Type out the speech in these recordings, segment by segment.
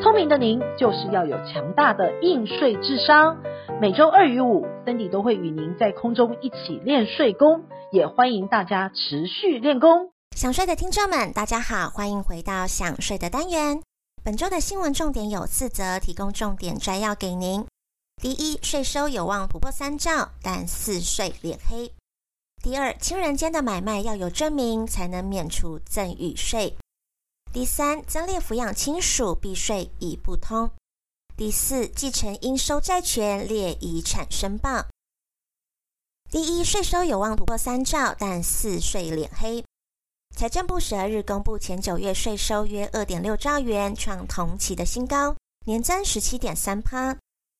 聪明的您就是要有强大的应税智商。每周二与五，Cindy 都会与您在空中一起练税功，也欢迎大家持续练功。想税的听众们，大家好，欢迎回到想税的单元。本周的新闻重点有四则，提供重点摘要给您。第一，税收有望突破三兆，但四税脸黑。第二，亲人间的买卖要有证明才能免除赠与税。第三，增列抚养亲属避税已不通。第四，继承应收债权列遗产申报。第一，税收有望突破三兆，但四税脸黑。财政部十二日公布前九月税收约二点六兆元，创同期的新高，年增十七点三趴。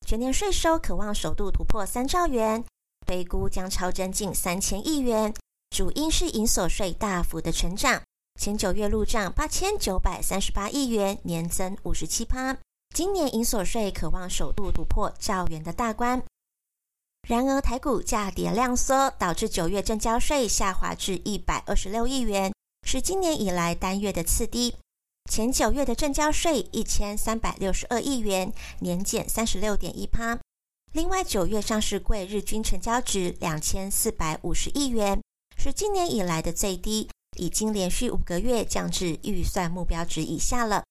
全年税收可望首度突破三兆元，推估将超增近三千亿元，主因是营所税大幅的成长，前九月入账八千九百三十八亿元，年增五十七趴。今年营所税可望首度突破兆元的大关，然而台股价跌量缩，导致九月正交税下滑至一百二十六亿元，是今年以来单月的次低。前九月的正交税一千三百六十二亿元，年减三十六点一趴。另外，九月上市柜日均成交值两千四百五十亿元，是今年以来的最低，已经连续五个月降至预算目标值以下了。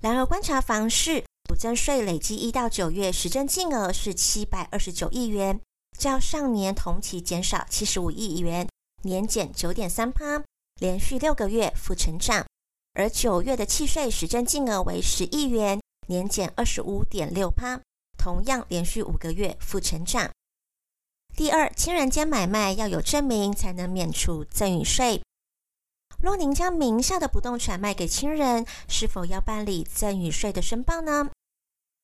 然而，观察房市补增税累计一到九月实征净额是七百二十九亿元，较上年同期减少七十五亿元，年减九点三趴，连续六个月负成长。而九月的契税实征净额为十亿元，年减二十五点六趴，同样连续五个月负成长。第二，亲人间买卖要有证明才能免除赠与税。若您将名下的不动产卖给亲人，是否要办理赠与税的申报呢？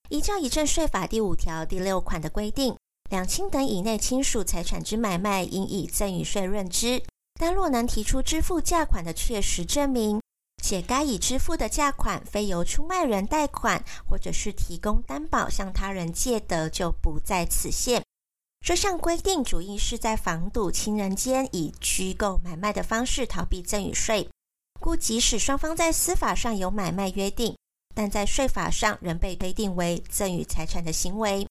依照遗赠税法第五条第六款的规定，两亲等以内亲属财产之买卖，应以赠与税论之。但若能提出支付价款的确实证明，且该已支付的价款非由出卖人贷款，或者是提供担保向他人借得，就不在此限。这项规定主要是在防堵亲人间以虚构买卖的方式逃避赠与税，故即使双方在司法上有买卖约定，但在税法上仍被推定为赠与财产的行为。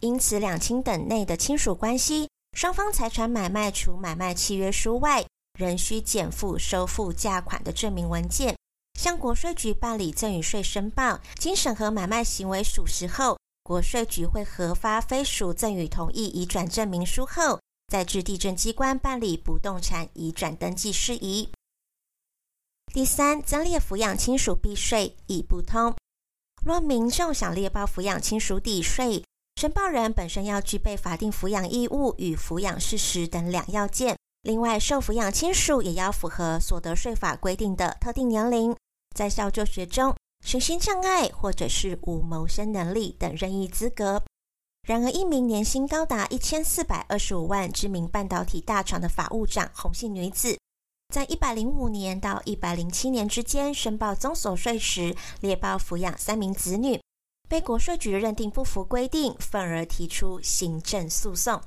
因此，两亲等内的亲属关系，双方财产买卖除买卖契约书外，仍需减负收付价款的证明文件，向国税局办理赠与税申报。经审核买卖行为属实后，国税局会核发非属赠与同意移转证明书后，再至地政机关办理不动产移转登记事宜。第三，增列抚养亲属避税已不通。若民众想列报抚养亲属抵税，申报人本身要具备法定抚养义务与抚养事实等两要件。另外，受抚养亲属也要符合所得税法规定的特定年龄，在校就学中。身心障碍或者是无谋生能力等任意资格。然而，一名年薪高达一千四百二十五万知名半导体大厂的法务长红姓女子，在一百零五年到一百零七年之间申报综所税时，列报抚养三名子女，被国税局认定不符规定，愤而提出行政诉讼。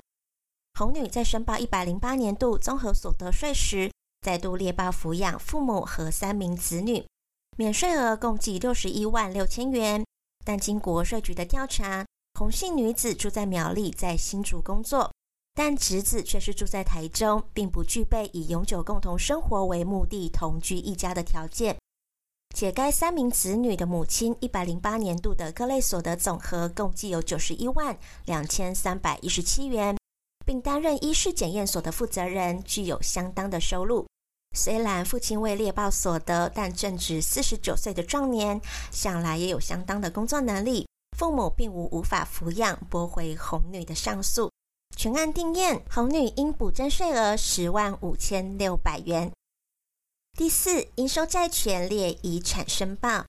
红女在申报一百零八年度综合所得税时，再度列报抚养父母和三名子女。免税额共计六十一万六千元，但经国税局的调查，洪姓女子住在苗栗，在新竹工作，但侄子却是住在台中，并不具备以永久共同生活为目的同居一家的条件。且该三名子女的母亲一百零八年度的各类所得总和共计有九十一万两千三百一十七元，并担任医事检验所的负责人，具有相当的收入。虽然父亲未列报所得，但正值四十九岁的壮年，想来也有相当的工作能力。父母并无无法抚养，驳回红女的上诉。全案定验，红女应补征税额十万五千六百元。第四，应收债权列遗产申报。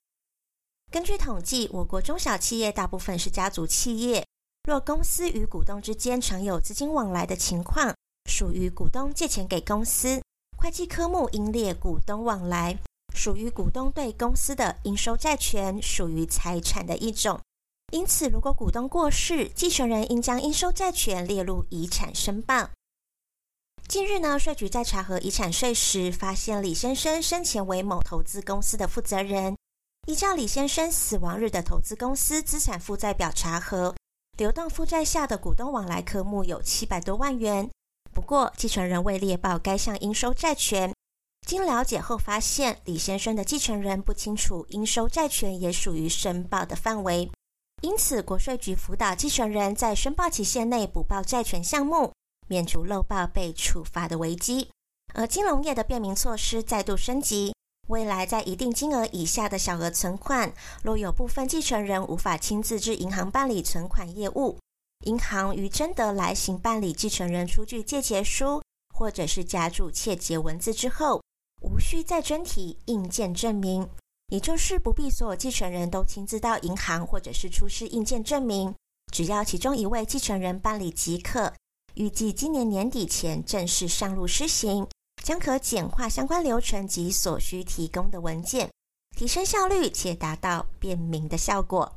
根据统计，我国中小企业大部分是家族企业，若公司与股东之间常有资金往来的情况。属于股东借钱给公司；会计科目应列股东往来，属于股东对公司的应收债权，属于财产的一种。因此，如果股东过世，继承人应将应收债权列入遗产申报。近日呢，税局在查核遗产税时，发现李先生生前为某投资公司的负责人。依照李先生死亡日的投资公司资产负债表查核，流动负债下的股东往来科目有七百多万元。不过，继承人未列报该项应收债权。经了解后发现，李先生的继承人不清楚应收债权也属于申报的范围，因此国税局辅导继承人在申报期限内补报债权项目。免除漏报被处罚的危机，而金融业的便民措施再度升级。未来在一定金额以下的小额存款，若有部分继承人无法亲自至银行办理存款业务，银行于征得来行办理继承人出具借结书，或者是加注切结文字之后，无需再征提印鉴证明，也就是不必所有继承人都亲自到银行或者是出示印鉴证明，只要其中一位继承人办理即可。预计今年年底前正式上路施行，将可简化相关流程及所需提供的文件，提升效率且达到便民的效果。